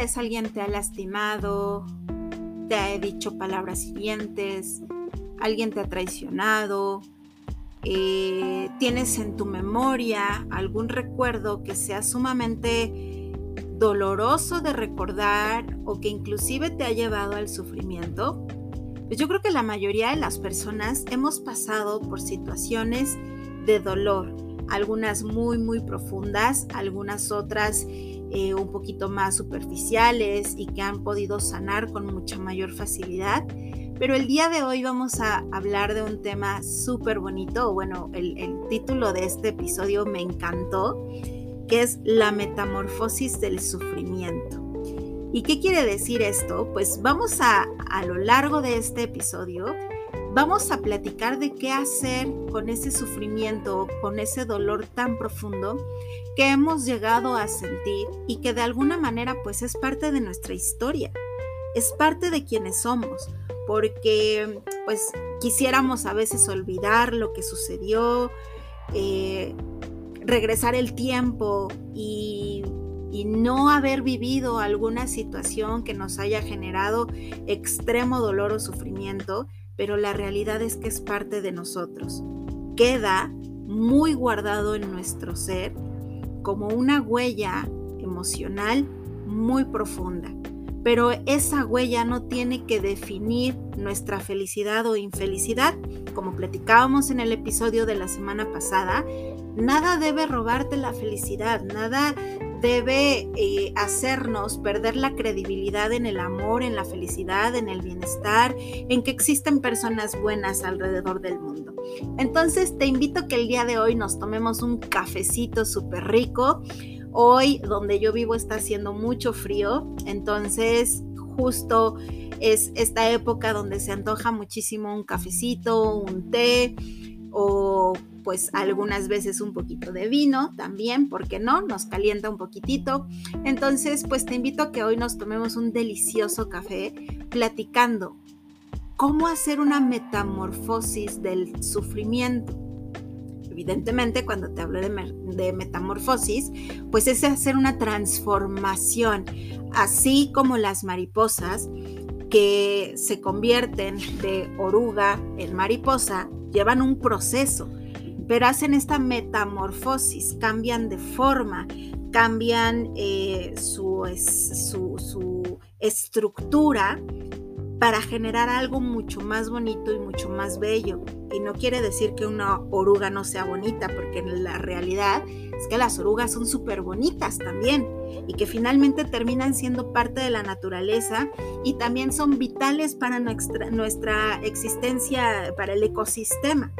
¿Alguna vez alguien te ha lastimado? ¿Te ha dicho palabras hirientes? ¿Alguien te ha traicionado? Eh, ¿Tienes en tu memoria algún recuerdo que sea sumamente doloroso de recordar o que inclusive te ha llevado al sufrimiento? Pues yo creo que la mayoría de las personas hemos pasado por situaciones de dolor, algunas muy, muy profundas, algunas otras eh, un poquito más superficiales y que han podido sanar con mucha mayor facilidad. Pero el día de hoy vamos a hablar de un tema súper bonito, bueno, el, el título de este episodio me encantó, que es la metamorfosis del sufrimiento. ¿Y qué quiere decir esto? Pues vamos a, a lo largo de este episodio, vamos a platicar de qué hacer con ese sufrimiento, con ese dolor tan profundo que hemos llegado a sentir y que de alguna manera pues es parte de nuestra historia, es parte de quienes somos, porque pues quisiéramos a veces olvidar lo que sucedió, eh, regresar el tiempo y y no haber vivido alguna situación que nos haya generado extremo dolor o sufrimiento, pero la realidad es que es parte de nosotros. Queda muy guardado en nuestro ser como una huella emocional muy profunda. Pero esa huella no tiene que definir nuestra felicidad o infelicidad. Como platicábamos en el episodio de la semana pasada, nada debe robarte la felicidad, nada debe eh, hacernos perder la credibilidad en el amor, en la felicidad, en el bienestar, en que existen personas buenas alrededor del mundo. Entonces te invito a que el día de hoy nos tomemos un cafecito súper rico. Hoy donde yo vivo está haciendo mucho frío, entonces justo es esta época donde se antoja muchísimo un cafecito, un té o pues algunas veces un poquito de vino también, porque no? Nos calienta un poquitito. Entonces, pues te invito a que hoy nos tomemos un delicioso café platicando cómo hacer una metamorfosis del sufrimiento. Evidentemente, cuando te hablo de, de metamorfosis, pues es hacer una transformación, así como las mariposas que se convierten de oruga en mariposa, llevan un proceso pero hacen esta metamorfosis, cambian de forma, cambian eh, su, su, estructura para generar algo mucho más bonito y mucho más bello. Y no quiere decir que una oruga no sea bonita, porque en la realidad es que las orugas son súper bonitas también y que finalmente terminan siendo parte de la naturaleza y también son vitales para nuestra, nuestra existencia, para el ecosistema.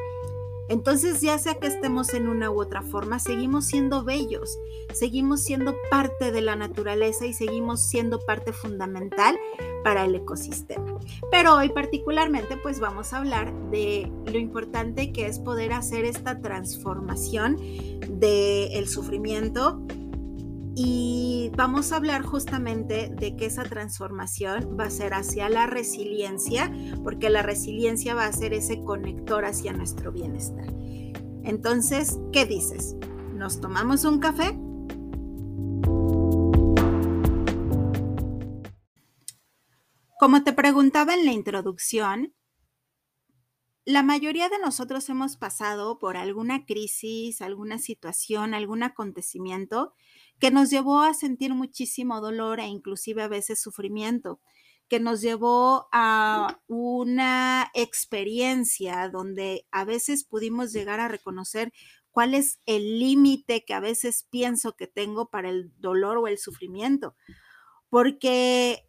Entonces, ya sea que estemos en una u otra forma, seguimos siendo bellos, seguimos siendo parte de la naturaleza y seguimos siendo parte fundamental para el ecosistema. Pero hoy particularmente, pues vamos a hablar de lo importante que es poder hacer esta transformación del sufrimiento y vamos a hablar justamente de que esa transformación va a ser hacia la resiliencia, porque la resiliencia va a ser ese conector hacia nuestro bienestar. Entonces, ¿qué dices? ¿Nos tomamos un café? Como te preguntaba en la introducción, la mayoría de nosotros hemos pasado por alguna crisis, alguna situación, algún acontecimiento que nos llevó a sentir muchísimo dolor e inclusive a veces sufrimiento, que nos llevó a una experiencia donde a veces pudimos llegar a reconocer cuál es el límite que a veces pienso que tengo para el dolor o el sufrimiento. Porque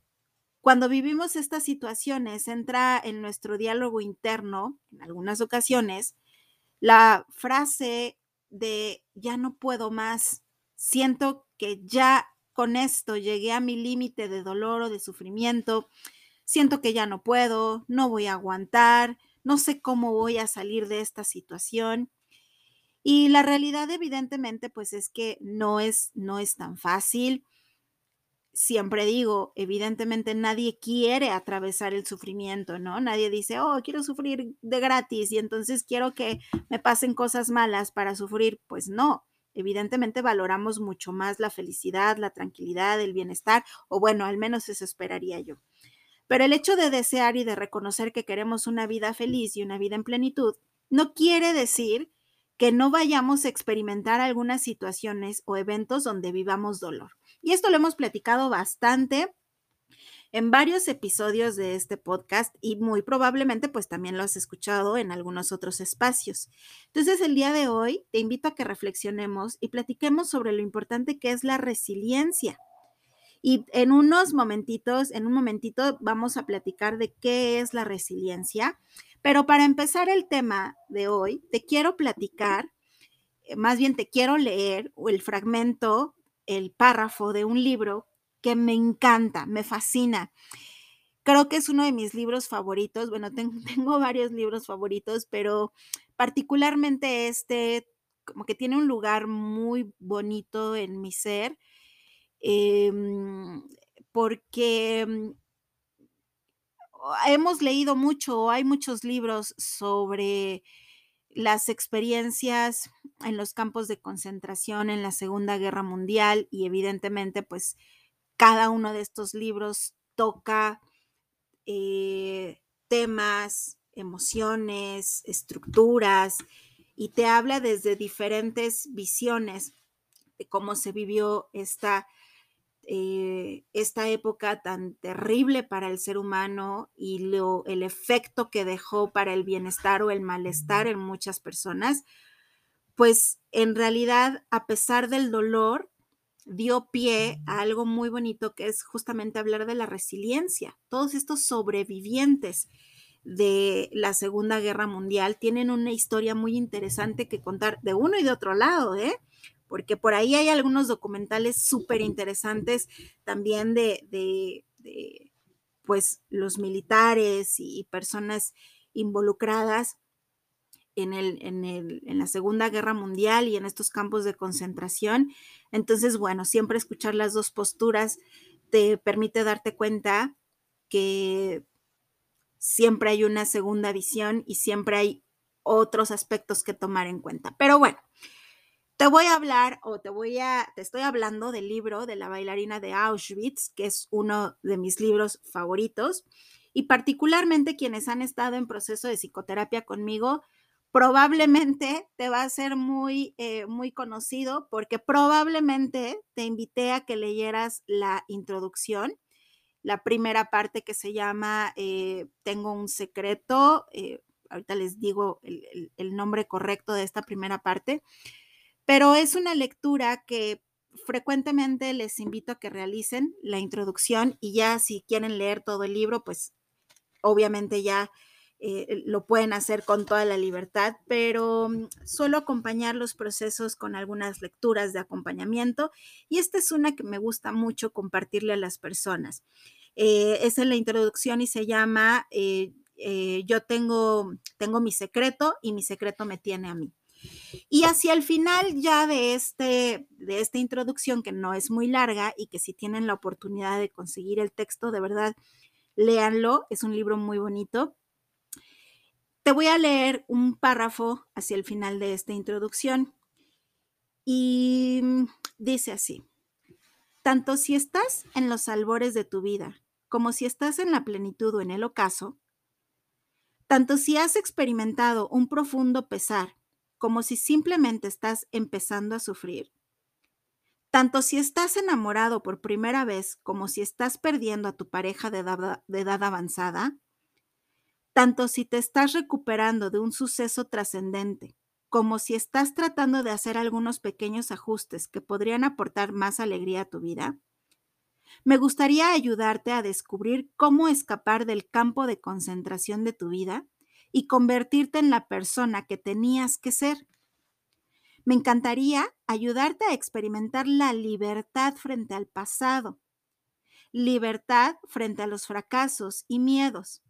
cuando vivimos estas situaciones, entra en nuestro diálogo interno, en algunas ocasiones, la frase de ya no puedo más, siento que ya con esto llegué a mi límite de dolor o de sufrimiento, siento que ya no puedo, no voy a aguantar, no sé cómo voy a salir de esta situación. Y la realidad evidentemente pues es que no es no es tan fácil. Siempre digo, evidentemente nadie quiere atravesar el sufrimiento, ¿no? Nadie dice, "Oh, quiero sufrir de gratis y entonces quiero que me pasen cosas malas para sufrir." Pues no Evidentemente valoramos mucho más la felicidad, la tranquilidad, el bienestar, o bueno, al menos eso esperaría yo. Pero el hecho de desear y de reconocer que queremos una vida feliz y una vida en plenitud no quiere decir que no vayamos a experimentar algunas situaciones o eventos donde vivamos dolor. Y esto lo hemos platicado bastante en varios episodios de este podcast y muy probablemente pues también lo has escuchado en algunos otros espacios. Entonces el día de hoy te invito a que reflexionemos y platiquemos sobre lo importante que es la resiliencia. Y en unos momentitos, en un momentito vamos a platicar de qué es la resiliencia. Pero para empezar el tema de hoy, te quiero platicar, más bien te quiero leer el fragmento, el párrafo de un libro que me encanta, me fascina. Creo que es uno de mis libros favoritos. Bueno, tengo, varios libros favoritos, pero particularmente este, como que tiene un lugar muy bonito en mi ser Em, porque mm, hemos leído mucho, hay muchos libros sobre las experiencias en los campos de concentración en la Segunda Guerra Mundial y evidentemente pues cada uno de estos libros toca eh, temas, emociones, estructuras y te habla desde diferentes visiones de cómo se vivió esta eh, esta época tan terrible para el ser humano y lo, el efecto que dejó para el bienestar o el malestar en muchas personas, pues en realidad, a pesar del dolor, dio pie a algo muy bonito que es justamente hablar de la resiliencia. Todos estos sobrevivientes de la Segunda Guerra Mundial tienen una historia muy interesante que contar de uno y de otro lado, ¿eh? porque por ahí hay algunos documentales súper interesantes también de, pues, los militares y personas involucradas en, el, en, el, en, la Segunda Guerra Mundial y en estos campos de concentración. Entonces, bueno, siempre escuchar las dos posturas te permite darte cuenta que siempre hay una segunda visión y siempre hay otros aspectos que tomar en cuenta. Pero bueno, te voy a hablar o te voy a, te estoy hablando del libro de la bailarina de Auschwitz, que es uno de mis libros favoritos, y particularmente quienes han estado en proceso de psicoterapia conmigo, probablemente te va a ser muy, eh, muy conocido porque probablemente te invité a que leyeras la introducción, la primera parte que se llama eh, Tengo un secreto, eh, ahorita les digo el nombre correcto de esta primera parte, pero es una lectura que frecuentemente les invito a que realicen la introducción y ya si quieren leer todo el libro, pues obviamente ya eh, lo pueden hacer con toda la libertad, pero mm, suelo acompañar los procesos con algunas lecturas de acompañamiento y esta es una que me gusta mucho compartirle a las personas. Eh, es en la introducción y se llama eh, Yo tengo, tengo mi secreto y mi secreto me tiene a mí. Y hacia el final ya de, este, de esta introducción, que no es muy larga y que si tienen la oportunidad de conseguir el texto, de verdad, léanlo, es un libro muy bonito. Te voy a leer un párrafo hacia el final de esta introducción y dice así, tanto si estás en los albores de tu vida como si estás en la plenitud o en el ocaso, tanto si has experimentado un profundo pesar como si simplemente estás empezando a sufrir. Tanto si estás enamorado por primera vez como si estás perdiendo a tu pareja de edad, avanzada, tanto si te estás recuperando de un suceso trascendente como si estás tratando de hacer algunos pequeños ajustes que podrían aportar más alegría a tu vida, me gustaría ayudarte a descubrir cómo escapar del campo de concentración de tu vida y convertirte en la persona que tenías que ser. Me encantaría ayudarte a experimentar la libertad frente al pasado, libertad frente a los fracasos y miedos,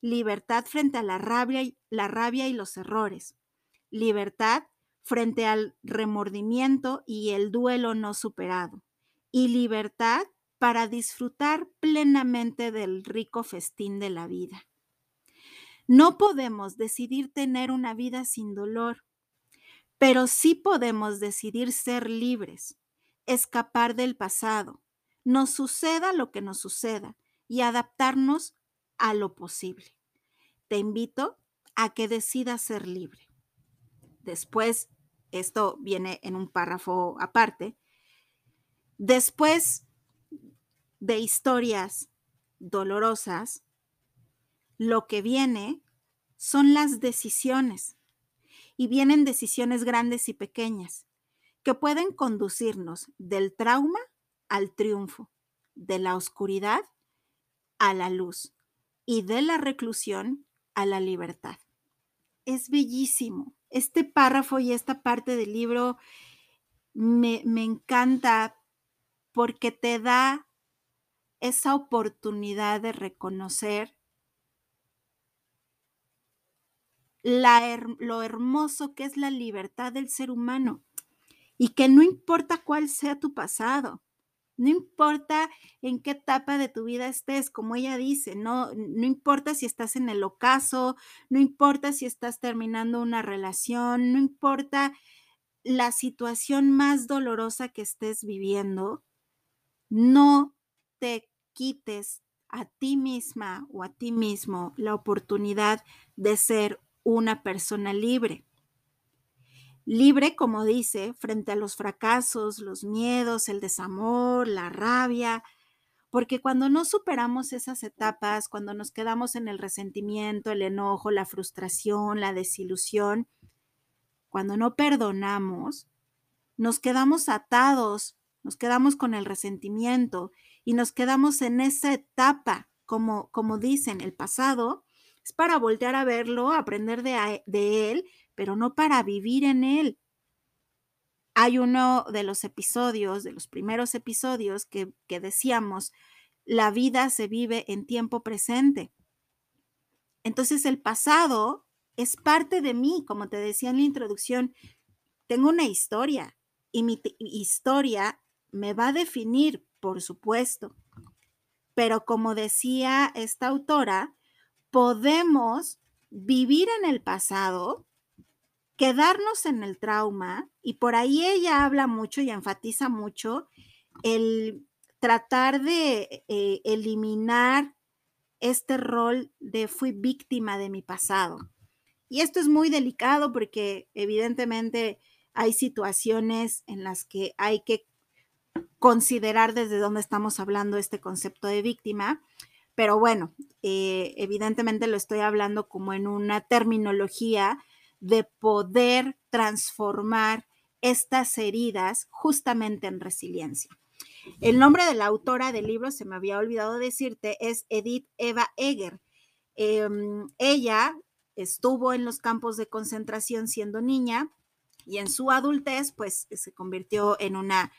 libertad frente a la rabia y, la rabia y los errores, libertad frente al remordimiento y el duelo no superado, y libertad para disfrutar plenamente del rico festín de la vida. No podemos decidir tener una vida sin dolor, pero sí podemos decidir ser libres, escapar del pasado, nos suceda lo que nos suceda y adaptarnos a lo posible. Te invito a que decidas ser libre. Después, esto viene en un párrafo aparte, después de historias dolorosas, lo que viene son las decisiones. Y vienen decisiones grandes y pequeñas que pueden conducirnos del trauma al triunfo, de la oscuridad a la luz y de la reclusión a la libertad. Es bellísimo. Este párrafo y esta parte del libro me, me encanta porque te da esa oportunidad de reconocer lo hermoso que es la libertad del ser humano y que no importa cuál sea tu pasado, no importa en qué etapa de tu vida estés, como ella dice, no, no importa si estás en el ocaso, no importa si estás terminando una relación, no importa la situación más dolorosa que estés viviendo, no te quites a ti misma o a ti mismo la oportunidad de ser una persona libre. Libre, como dice, frente a los fracasos, los miedos, el desamor, la rabia, porque cuando no superamos esas etapas, cuando nos quedamos en el resentimiento, el enojo, la frustración, la desilusión, cuando no perdonamos, nos quedamos atados, nos quedamos con el resentimiento y nos quedamos en esa etapa, como, como dicen, el pasado es para voltear a verlo, aprender de, él, pero no para vivir en él. Hay uno de los episodios, de los primeros episodios que, que decíamos, la vida se vive en tiempo presente. Entonces el pasado es parte de mí, como te decía en la introducción, tengo una historia y mi historia me va a definir, por supuesto. Pero como decía esta autora, podemos vivir en el pasado, quedarnos en el trauma, y por ahí ella habla mucho y enfatiza mucho el tratar de eh, eliminar este rol de fui víctima de mi pasado. Y esto es muy delicado porque evidentemente hay situaciones en las que hay que considerar desde dónde estamos hablando este concepto de víctima, pero bueno, eh, evidentemente lo estoy hablando como en una terminología de poder transformar estas heridas justamente en resiliencia. El nombre de la autora del libro, se me había olvidado decirte, es Edith Eva Eger. Em, ella estuvo en los campos de concentración siendo niña y en su adultez, pues se convirtió en una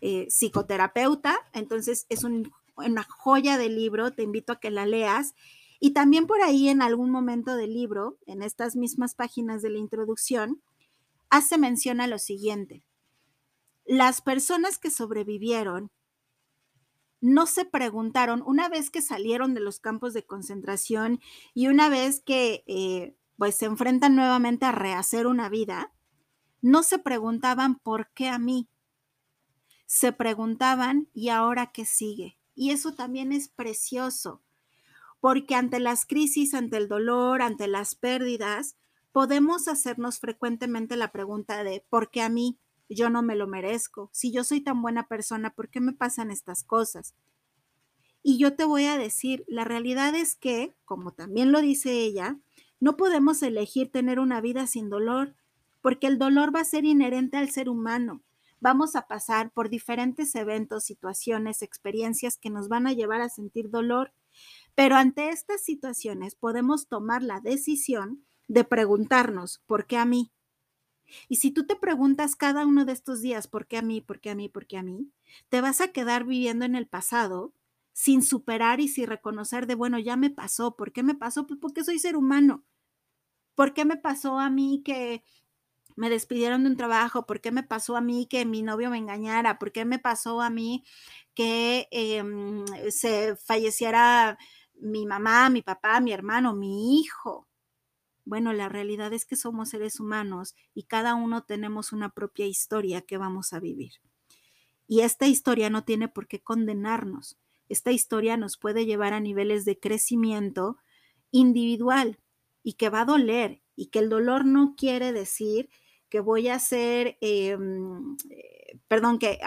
eh, psicoterapeuta. Entonces es un una joya de libro, te invito a que la leas. Y también por ahí en algún momento del libro, en estas mismas páginas de la introducción, hace mención a lo siguiente. Las personas que sobrevivieron no se preguntaron, una vez que salieron de los campos de concentración y una vez que eh, pues se enfrentan nuevamente a rehacer una vida, no se preguntaban por qué a mí. Se preguntaban, ¿y ahora qué sigue? Y eso también es precioso, porque ante las crisis, ante el dolor, ante las pérdidas, podemos hacernos frecuentemente la pregunta de, ¿por qué a mí? Yo no me lo merezco. Si yo soy tan buena persona, ¿por qué me pasan estas cosas? Y yo te voy a decir, la realidad es que, como también lo dice ella, no podemos elegir tener una vida sin dolor, porque el dolor va a ser inherente al ser humano vamos a pasar por diferentes eventos, situaciones, experiencias que nos van a llevar a sentir dolor. Pero ante estas situaciones podemos tomar la decisión de preguntarnos, ¿por qué a mí? Y si tú te preguntas cada uno de estos días, ¿por qué a mí? ¿Por qué a mí? ¿Por qué a mí? Te vas a quedar viviendo en el pasado sin superar y sin reconocer de, bueno, ya me pasó. ¿Por qué me pasó? Pues porque soy ser humano. ¿Por qué me pasó a mí que me despidieron de un trabajo, por qué me pasó a mí que mi novio me engañara, por qué me pasó a mí que em, se falleciera mi mamá, mi papá, mi hermano, mi hijo. Bueno, la realidad es que somos seres humanos y cada uno tenemos una propia historia que vamos a vivir. Y esta historia no tiene por qué condenarnos. Esta historia nos puede llevar a niveles de crecimiento individual y que va a doler y que el dolor no quiere decir que voy a ser, em, eh, perdón, que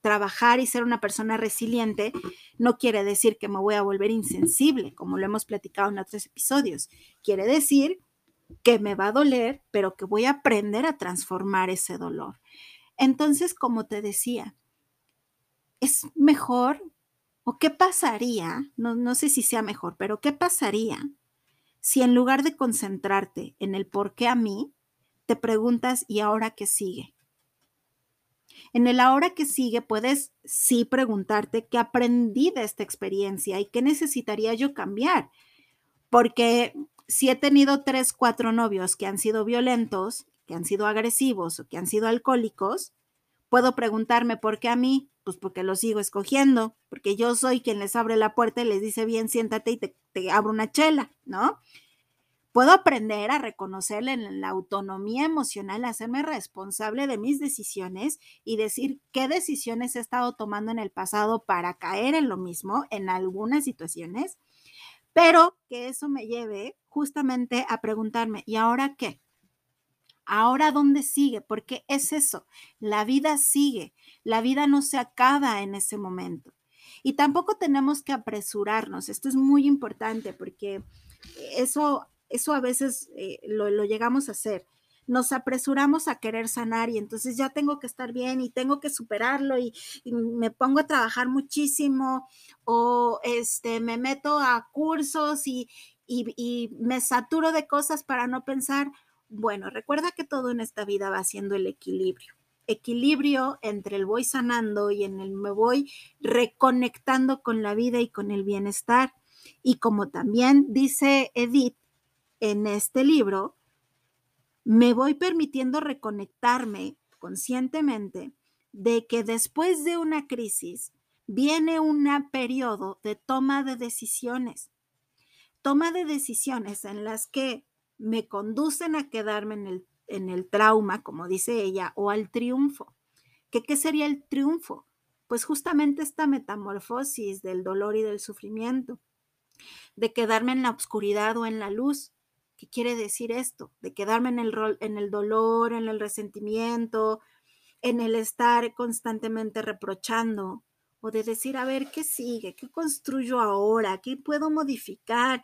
trabajar y ser una persona resiliente no quiere decir que me voy a volver insensible, como lo hemos platicado en otros episodios. Quiere decir que me va a doler, pero que voy a aprender a transformar ese dolor. Entonces, como te decía, es mejor o qué pasaría, no, no sé si sea mejor, pero qué pasaría si en lugar de concentrarte en el por qué a mí, te preguntas, ¿y ahora qué sigue? En el ahora que sigue puedes sí preguntarte qué aprendí de esta experiencia y qué necesitaría yo cambiar. Porque si he tenido tres, cuatro novios que han sido violentos, que han sido agresivos o que han sido alcohólicos, puedo preguntarme por qué a mí, pues porque lo sigo escogiendo, porque yo soy quien les abre la puerta y les dice, bien, siéntate y te, te abro una chela, ¿no? Puedo aprender a reconocerle en la autonomía emocional, hacerme responsable de mis decisiones y decir qué decisiones he estado tomando en el pasado para caer en lo mismo en algunas situaciones, pero que eso me lleve justamente a preguntarme, ¿y ahora qué? ¿Ahora dónde sigue? Porque es eso, la vida sigue, la vida no se acaba en ese momento. Y tampoco tenemos que apresurarnos, esto es muy importante porque eso eso a veces eh, lo, llegamos a hacer. Nos apresuramos a querer sanar y entonces ya tengo que estar bien y tengo que superarlo y, me pongo a trabajar muchísimo o este, me meto a cursos y, y me saturo de cosas para no pensar. Bueno, recuerda que todo en esta vida va siendo el equilibrio equilibrio entre el voy sanando y en el me voy reconectando con la vida y con el bienestar. Y como también dice Edith, en este libro, me voy permitiendo reconectarme conscientemente de que después de una crisis viene un periodo de toma de decisiones. Toma de decisiones en las que me conducen a quedarme en el, en el trauma, como dice ella, o al triunfo. ¿Qué, ¿Qué sería el triunfo? Pues justamente esta metamorfosis del dolor y del sufrimiento, de quedarme en la oscuridad o en la luz, ¿Qué quiere decir esto? De quedarme en el, rol, en el dolor, en el resentimiento, en el estar constantemente reprochando o de decir, a ver, ¿qué sigue? ¿Qué construyo ahora? ¿Qué puedo modificar?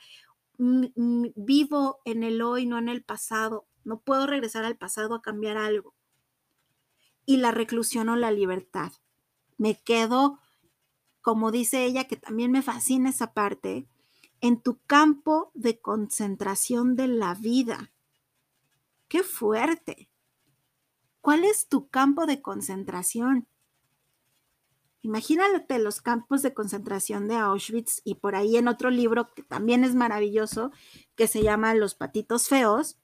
Vivo en el hoy, no en el pasado. No puedo regresar al pasado a cambiar algo. Y la reclusión o la libertad. Me quedo, como dice ella, que también me fascina esa parte, en tu campo de concentración de la vida. ¡Qué fuerte! ¿Cuál es tu campo de concentración? Imagínate los campos de concentración de Auschwitz y por ahí en otro libro que también es maravilloso, que se llama Los patitos feos,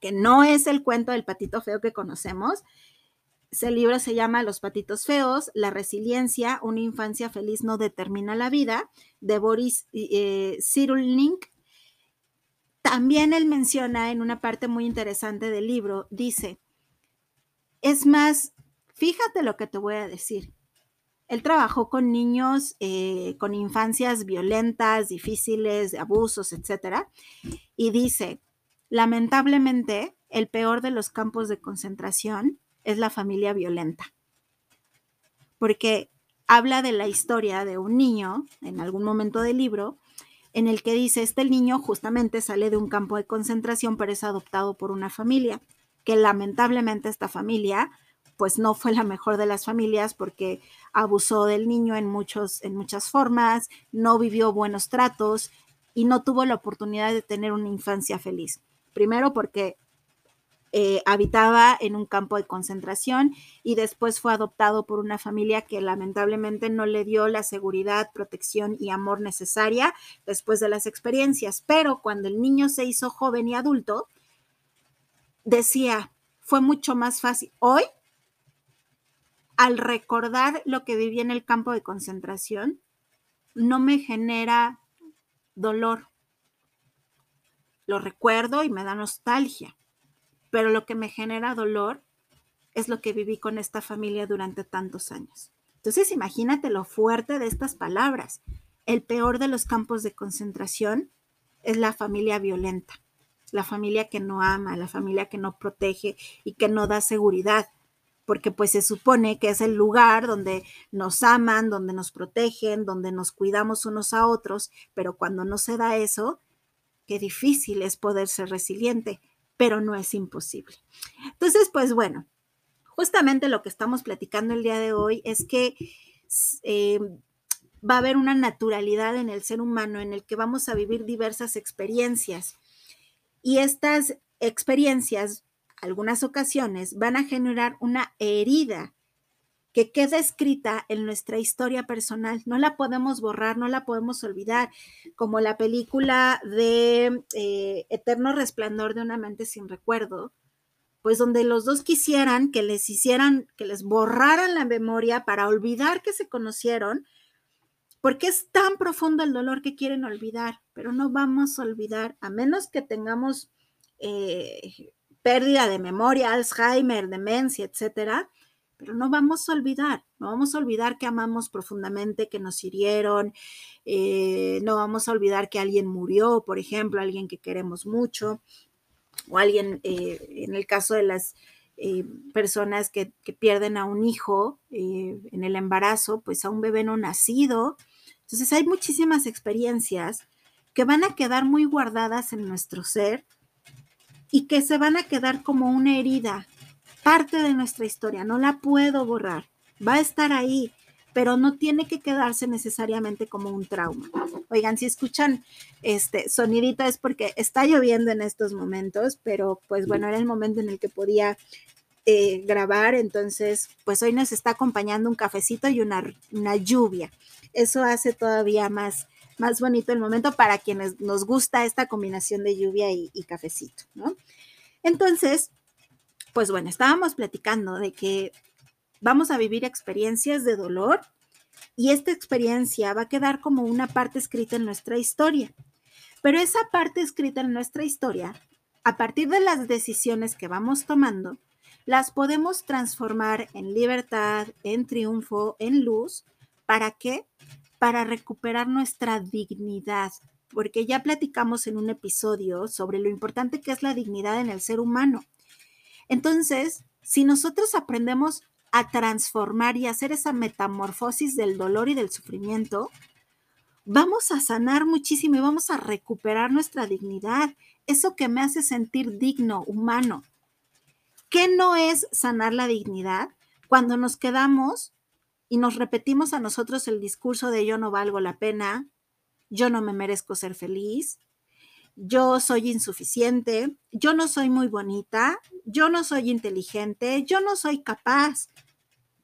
que no es el cuento del patito feo que conocemos, ese libro se llama Los patitos feos, la resiliencia, una infancia feliz no determina la vida, de Boris eh, Cyrulnik. También él menciona en una parte muy interesante del libro, dice, es más, fíjate lo que te voy a decir. Él trabajó con niños eh, con infancias violentas, difíciles, de abusos, etc. Y dice, lamentablemente, el peor de los campos de concentración es la familia violenta. Porque habla de la historia de un niño en algún momento del libro en el que dice, este niño justamente sale de un campo de concentración, pero es adoptado por una familia, que lamentablemente esta familia pues no fue la mejor de las familias porque abusó del niño en, muchos, en muchas formas, no vivió buenos tratos y no tuvo la oportunidad de tener una infancia feliz. Primero porque eh, habitaba en un campo de concentración y después fue adoptado por una familia que lamentablemente no le dio la seguridad, protección y amor necesaria después de las experiencias. Pero cuando el niño se hizo joven y adulto, decía, fue mucho más fácil. Hoy, al recordar lo que viví en el campo de concentración, no me genera dolor, lo recuerdo y me da nostalgia, pero lo que me genera dolor es lo que viví con esta familia durante tantos años. Entonces, imagínate lo fuerte de estas palabras. El peor de los campos de concentración es la familia violenta, la familia que no ama, la familia que no protege y que no da seguridad, porque pues se supone que es el lugar donde nos aman, donde nos protegen, donde nos cuidamos unos a otros, pero cuando no se da eso, qué difícil es poder ser resiliente, pero no es imposible. Entonces, pues bueno, justamente lo que estamos platicando el día de hoy es que eh, va a haber una naturalidad en el ser humano en el que vamos a vivir diversas experiencias. Y estas experiencias, algunas ocasiones, van a generar una herida que queda escrita en nuestra historia personal. No la podemos borrar, no la podemos olvidar, como la película de eh, Eterno Resplandor de una mente sin recuerdo, pues donde los dos quisieran que les hicieran, que les borraran la memoria para olvidar que se conocieron, porque es tan profundo el dolor que quieren olvidar, pero no vamos a olvidar, a menos que tengamos eh, pérdida de memoria, Alzheimer, demencia, etcétera, pero no vamos a olvidar, no vamos a olvidar que amamos profundamente, que nos hirieron, eh, no vamos a olvidar que alguien murió, por ejemplo, alguien que queremos mucho, o alguien, eh, en el caso de las eh, personas que, pierden a un hijo en el embarazo, pues a un bebé no nacido. Entonces hay muchísimas experiencias que van a quedar muy guardadas en nuestro ser y que se van a quedar como una herida, parte de nuestra historia, no la puedo borrar, va a estar ahí, pero no tiene que quedarse necesariamente como un trauma. Oigan, si escuchan este sonidito es porque está lloviendo en estos momentos, pero pues bueno, era el momento en el que podía eh, grabar, entonces pues hoy nos está acompañando un cafecito y una, una lluvia. Eso hace todavía más, más bonito el momento para quienes nos gusta esta combinación de lluvia y, y cafecito, ¿no? Entonces, pues bueno, estábamos platicando de que vamos a vivir experiencias de dolor y esta experiencia va a quedar como una parte escrita en nuestra historia. Pero esa parte escrita en nuestra historia, a partir de las decisiones que vamos tomando, las podemos transformar en libertad, en triunfo, en luz. ¿Para qué? Para recuperar nuestra dignidad, porque ya platicamos en un episodio sobre lo importante que es la dignidad en el ser humano. Entonces, si nosotros aprendemos a transformar y hacer esa metamorfosis del dolor y del sufrimiento, vamos a sanar muchísimo y vamos a recuperar nuestra dignidad, eso que me hace sentir digno, humano. ¿Qué no es sanar la dignidad? Cuando nos quedamos y nos repetimos a nosotros el discurso de yo no valgo la pena, yo no me merezco ser feliz, yo soy insuficiente, yo no soy muy bonita, yo no soy inteligente, yo no soy capaz,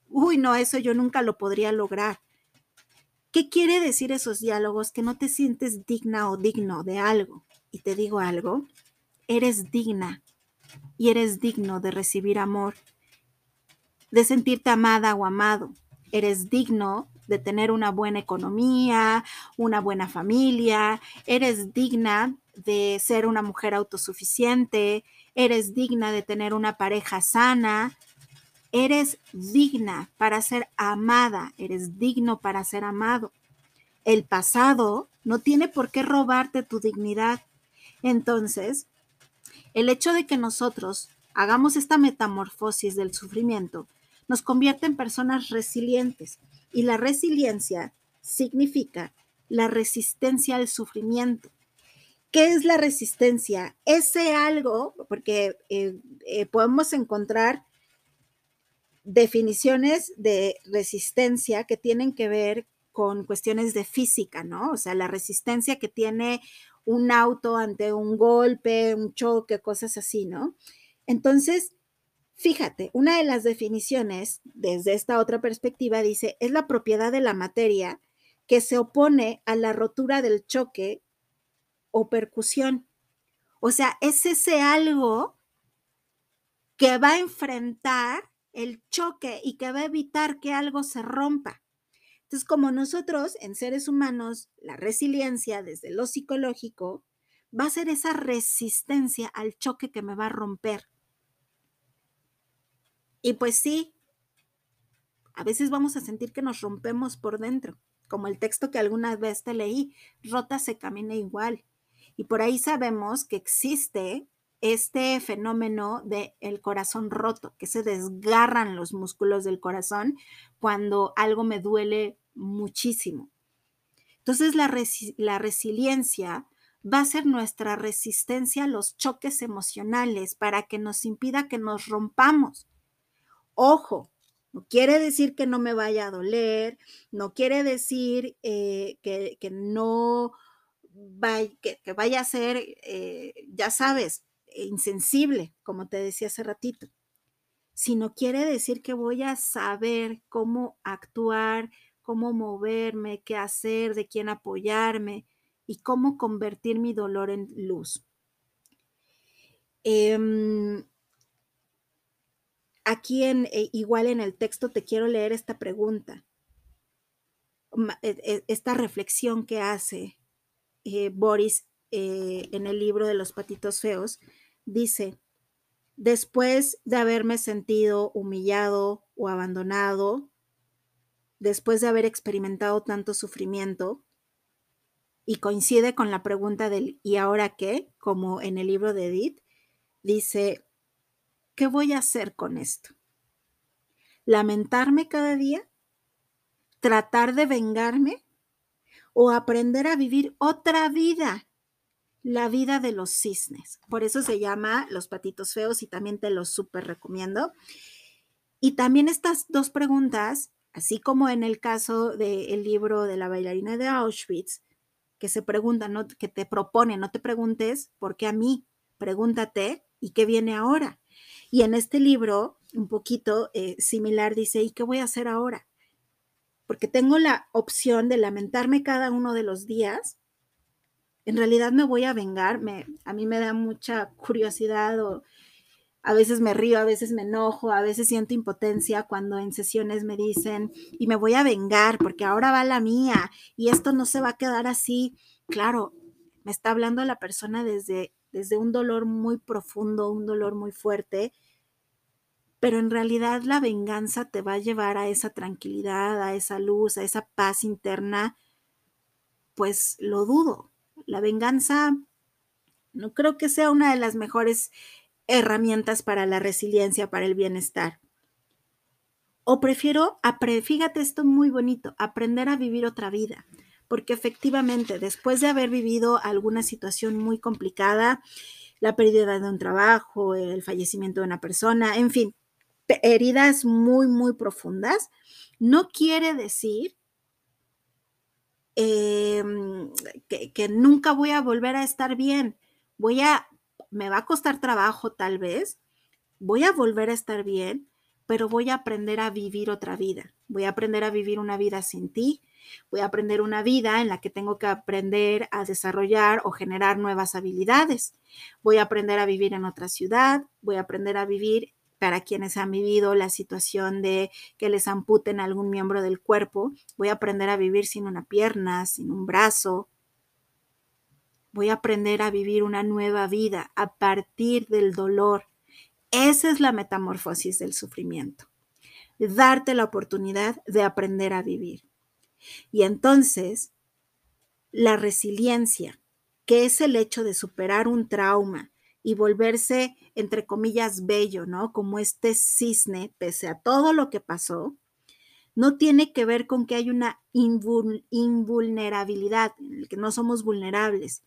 uy, no, eso yo nunca lo podría lograr. ¿Qué quiere decir esos diálogos? Que no te sientes digna o digno de algo. Y te digo algo, eres digna y eres digno de recibir amor, de sentirte amada o amado. Eres digno de tener una buena economía, una buena familia, eres digna de ser una mujer autosuficiente, eres digna de tener una pareja sana, Eres digna para ser amada, eres digno para ser amado. El pasado no tiene por qué robarte tu dignidad. Entonces, el hecho de que nosotros hagamos esta metamorfosis del sufrimiento nos convierte en personas resilientes y la resiliencia significa la resistencia al sufrimiento. ¿Qué es la resistencia? Ese algo, porque eh, eh, podemos encontrar definiciones de resistencia que tienen que ver con cuestiones de física, ¿no? O sea, la resistencia que tiene un auto ante un golpe, un choque, cosas así, ¿no? Entonces, fíjate, una de las definiciones desde esta otra perspectiva dice, es la propiedad de la materia que se opone a la rotura del choque o percusión. O sea, es ese algo que va a enfrentar el choque y que va a evitar que algo se rompa. Entonces, como nosotros en seres humanos, la resiliencia desde lo psicológico, va a ser esa resistencia al choque que me va a romper. Y pues sí, a veces vamos a sentir que nos rompemos por dentro, como el texto que alguna vez te leí, rota se camina igual. Y por ahí sabemos que existe este fenómeno del el corazón roto, que se desgarran los músculos del corazón cuando algo me duele muchísimo. Entonces la, la resiliencia va a ser nuestra resistencia a los choques emocionales para que nos impida que nos rompamos. Ojo, no quiere decir que no me vaya a doler, no quiere decir eh, que, no vaya, que, vaya a ser, eh, ya sabes, insensible, como te decía hace ratito, sino quiere decir que voy a saber cómo actuar, cómo moverme, qué hacer, de quién apoyarme y cómo convertir mi dolor en luz. Em, aquí en, eh, igual en el texto te quiero leer esta pregunta, e, e, esta reflexión que hace eh, Boris eh, en el libro de los patitos feos, dice, después de haberme sentido humillado o abandonado, después de haber experimentado tanto sufrimiento, y coincide con la pregunta del ¿y ahora qué? como en el libro de Edith, dice, ¿qué voy a hacer con esto? ¿Lamentarme cada día? ¿Tratar de vengarme? ¿O aprender a vivir otra vida? La vida de los cisnes. Por eso se llama Los patitos feos y también te los súper recomiendo. Y también estas dos preguntas, así como en el caso del libro de la bailarina de Auschwitz, que se preguntan, ¿no? que te propone, no te preguntes por qué a mí, pregúntate y qué viene ahora. Y en este libro, un poquito eh, similar, dice, ¿y qué voy a hacer ahora? Porque tengo la opción de lamentarme cada uno de los días. En realidad me voy a vengar, me, a mí me da mucha curiosidad o a veces me río, a veces me enojo, a veces siento impotencia cuando en sesiones me dicen, y me voy a vengar porque ahora va la mía y esto no se va a quedar así. Claro, me está hablando la persona desde desde un dolor muy profundo, un dolor muy fuerte, pero en realidad la venganza te va a llevar a esa tranquilidad, a esa luz, a esa paz interna, pues lo dudo. La venganza no creo que sea una de las mejores herramientas para la resiliencia, para el bienestar. O prefiero, fíjate esto muy bonito, aprender a vivir otra vida porque efectivamente después de haber vivido alguna situación muy complicada, la pérdida de un trabajo, el fallecimiento de una persona, en fin, heridas muy, muy profundas, no quiere decir em, que, que, nunca voy a volver a estar bien. Voy a, me va a costar trabajo tal vez, voy a volver a estar bien, pero voy a aprender a vivir otra vida. Voy a aprender a vivir una vida sin ti, Voy a aprender una vida en la que tengo que aprender a desarrollar o generar nuevas habilidades. Voy a aprender a vivir en otra ciudad, voy a aprender a vivir para quienes han vivido la situación de que les amputen algún miembro del cuerpo, voy a aprender a vivir sin una pierna, sin un brazo. Voy a aprender a vivir una nueva vida a partir del dolor. Esa es la metamorfosis del sufrimiento. Darte la oportunidad de aprender a vivir. Y entonces, la resiliencia, que es el hecho de superar un trauma y volverse, entre comillas, bello, ¿no? Como este cisne, pese a todo lo que pasó, no tiene que ver con que hay una invulnerabilidad, que no somos vulnerables.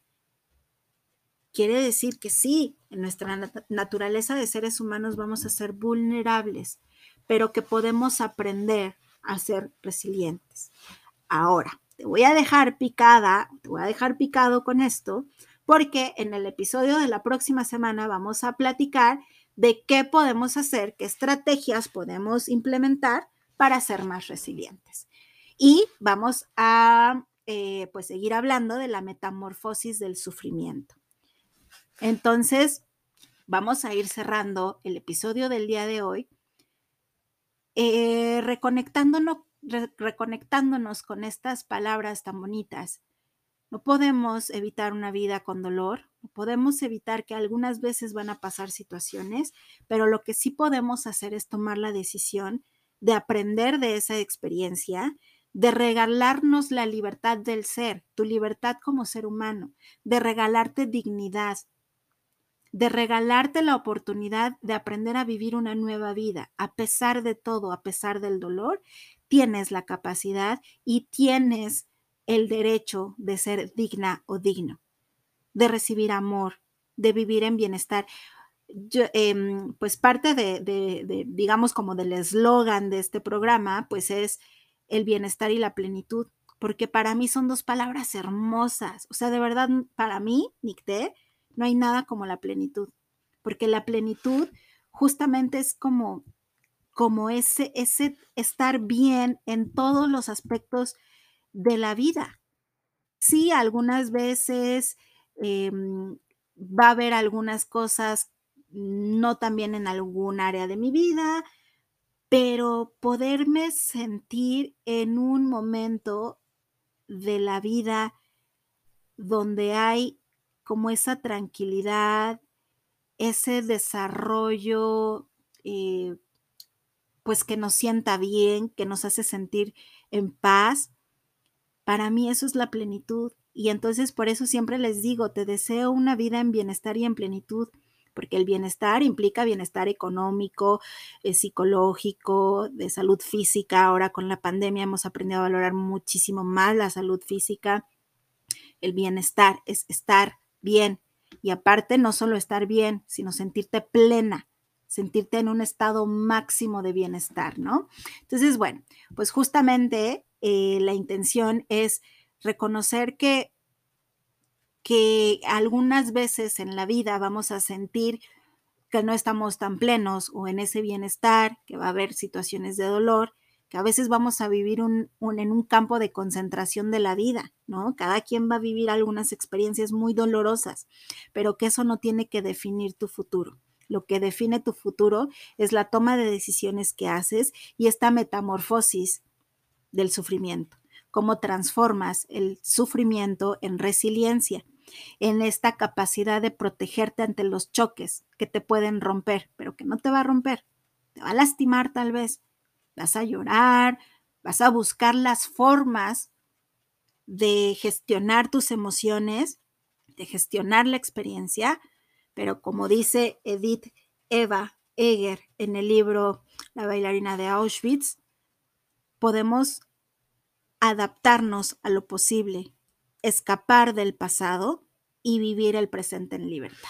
Quiere decir que sí, en nuestra naturaleza de seres humanos vamos a ser vulnerables, pero que podemos aprender a ser resilientes. Ahora, te voy a dejar picada, te voy a dejar picado con esto, porque en el episodio de la próxima semana vamos a platicar de qué podemos hacer, qué estrategias podemos implementar para ser más resilientes. Y vamos a eh, pues seguir hablando de la metamorfosis del sufrimiento. Entonces, vamos a ir cerrando el episodio del día de hoy, eh, reconectándonos reconectándonos con estas palabras tan bonitas. No podemos evitar una vida con dolor, podemos evitar que algunas veces van a pasar situaciones, pero lo que sí podemos hacer es tomar la decisión de aprender de esa experiencia, de regalarnos la libertad del ser, tu libertad como ser humano, de regalarte dignidad, de regalarte la oportunidad de aprender a vivir una nueva vida. A pesar de todo, a pesar del dolor, tienes la capacidad y tienes el derecho de ser digna o digno, de recibir amor, de vivir en bienestar. Em, pues parte de, de, digamos, como del eslogan de este programa, pues es el bienestar y la plenitud, porque para mí son dos palabras hermosas. O sea, de verdad, para mí, Nicté, no hay nada como la plenitud, porque la plenitud justamente es como, como ese, ese estar bien en todos los aspectos de la vida. Sí, algunas veces em, va a haber algunas cosas no también en algún área de mi vida, pero poderme sentir en un momento de la vida donde hay como esa tranquilidad, ese desarrollo, eh, pues que nos sienta bien, que nos hace sentir en paz. Para mí eso es la plenitud. Y entonces por eso siempre les digo, te deseo una vida en bienestar y en plenitud, porque el bienestar implica bienestar económico, eh, psicológico, de salud física. Ahora con la pandemia hemos aprendido a valorar muchísimo más la salud física. El bienestar es estar bien. Y aparte, no solo estar bien, sino sentirte plena, sentirte en un estado máximo de bienestar, ¿no? Entonces, bueno, pues justamente eh, la intención es reconocer que, que algunas veces en la vida vamos a sentir que no estamos tan plenos o en ese bienestar, que va a haber situaciones de dolor que a veces vamos a vivir en un campo de concentración de la vida, ¿no? Cada quien va a vivir algunas experiencias muy dolorosas, pero que eso no tiene que definir tu futuro. Lo que define tu futuro es la toma de decisiones que haces y esta metamorfosis del sufrimiento. Cómo transformas el sufrimiento en resiliencia, en esta capacidad de protegerte ante los choques que te pueden romper, pero que no te va a romper, te va a lastimar tal vez, vas a llorar, vas a buscar las formas de gestionar tus emociones, de gestionar la experiencia, pero como dice Edith Eva Eger en el libro La bailarina de Auschwitz, podemos adaptarnos a lo posible, escapar del pasado y vivir el presente en libertad.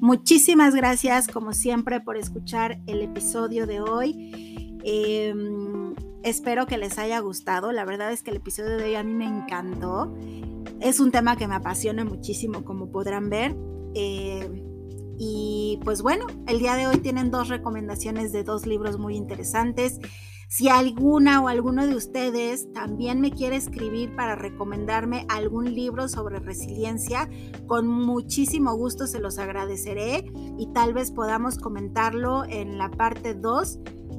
Muchísimas gracias, como siempre, por escuchar el episodio de hoy. Em, espero que les haya gustado. La verdad es que el episodio de hoy a mí me encantó. Es un tema que me apasiona muchísimo, como podrán ver. Eh, y pues bueno, el día de hoy tienen dos recomendaciones de dos libros muy interesantes. Si alguna o alguno de ustedes también me quiere escribir para recomendarme algún libro sobre resiliencia, con muchísimo gusto se los agradeceré y tal vez podamos comentarlo en la parte 2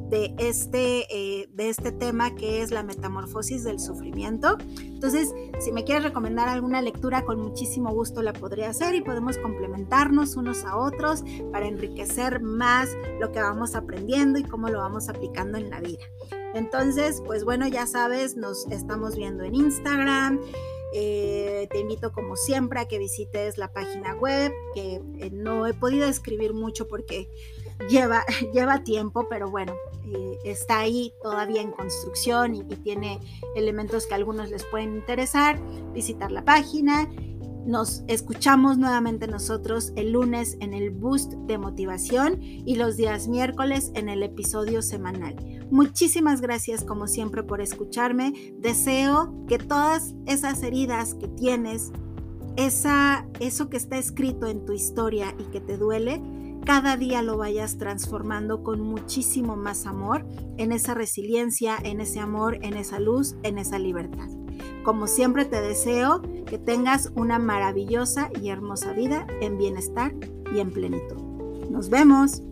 de este, eh, de este tema que es la metamorfosis del sufrimiento. Entonces, si me quieres recomendar alguna lectura, con muchísimo gusto la podría hacer y podemos complementarnos unos a otros para enriquecer más lo que vamos aprendiendo y cómo lo vamos aplicando en la vida. Entonces, pues bueno, ya sabes, nos estamos viendo en Instagram. Eh, te invito como siempre a que visites la página web, que eh, no he podido escribir mucho porque lleva, lleva tiempo, pero bueno, eh, está ahí todavía en construcción y, tiene elementos que a algunos les pueden interesar. Visitar la página. Nos escuchamos nuevamente nosotros el lunes en el Boost de Motivación y los días miércoles en el episodio semanal. Muchísimas gracias como siempre por escucharme. Deseo que todas esas heridas que tienes, esa, eso que está escrito en tu historia y que te duele, cada día lo vayas transformando con muchísimo más amor, en esa resiliencia, en ese amor, en esa luz, en esa libertad. Como siempre te deseo que tengas una maravillosa y hermosa vida en bienestar y en plenitud. Nos vemos.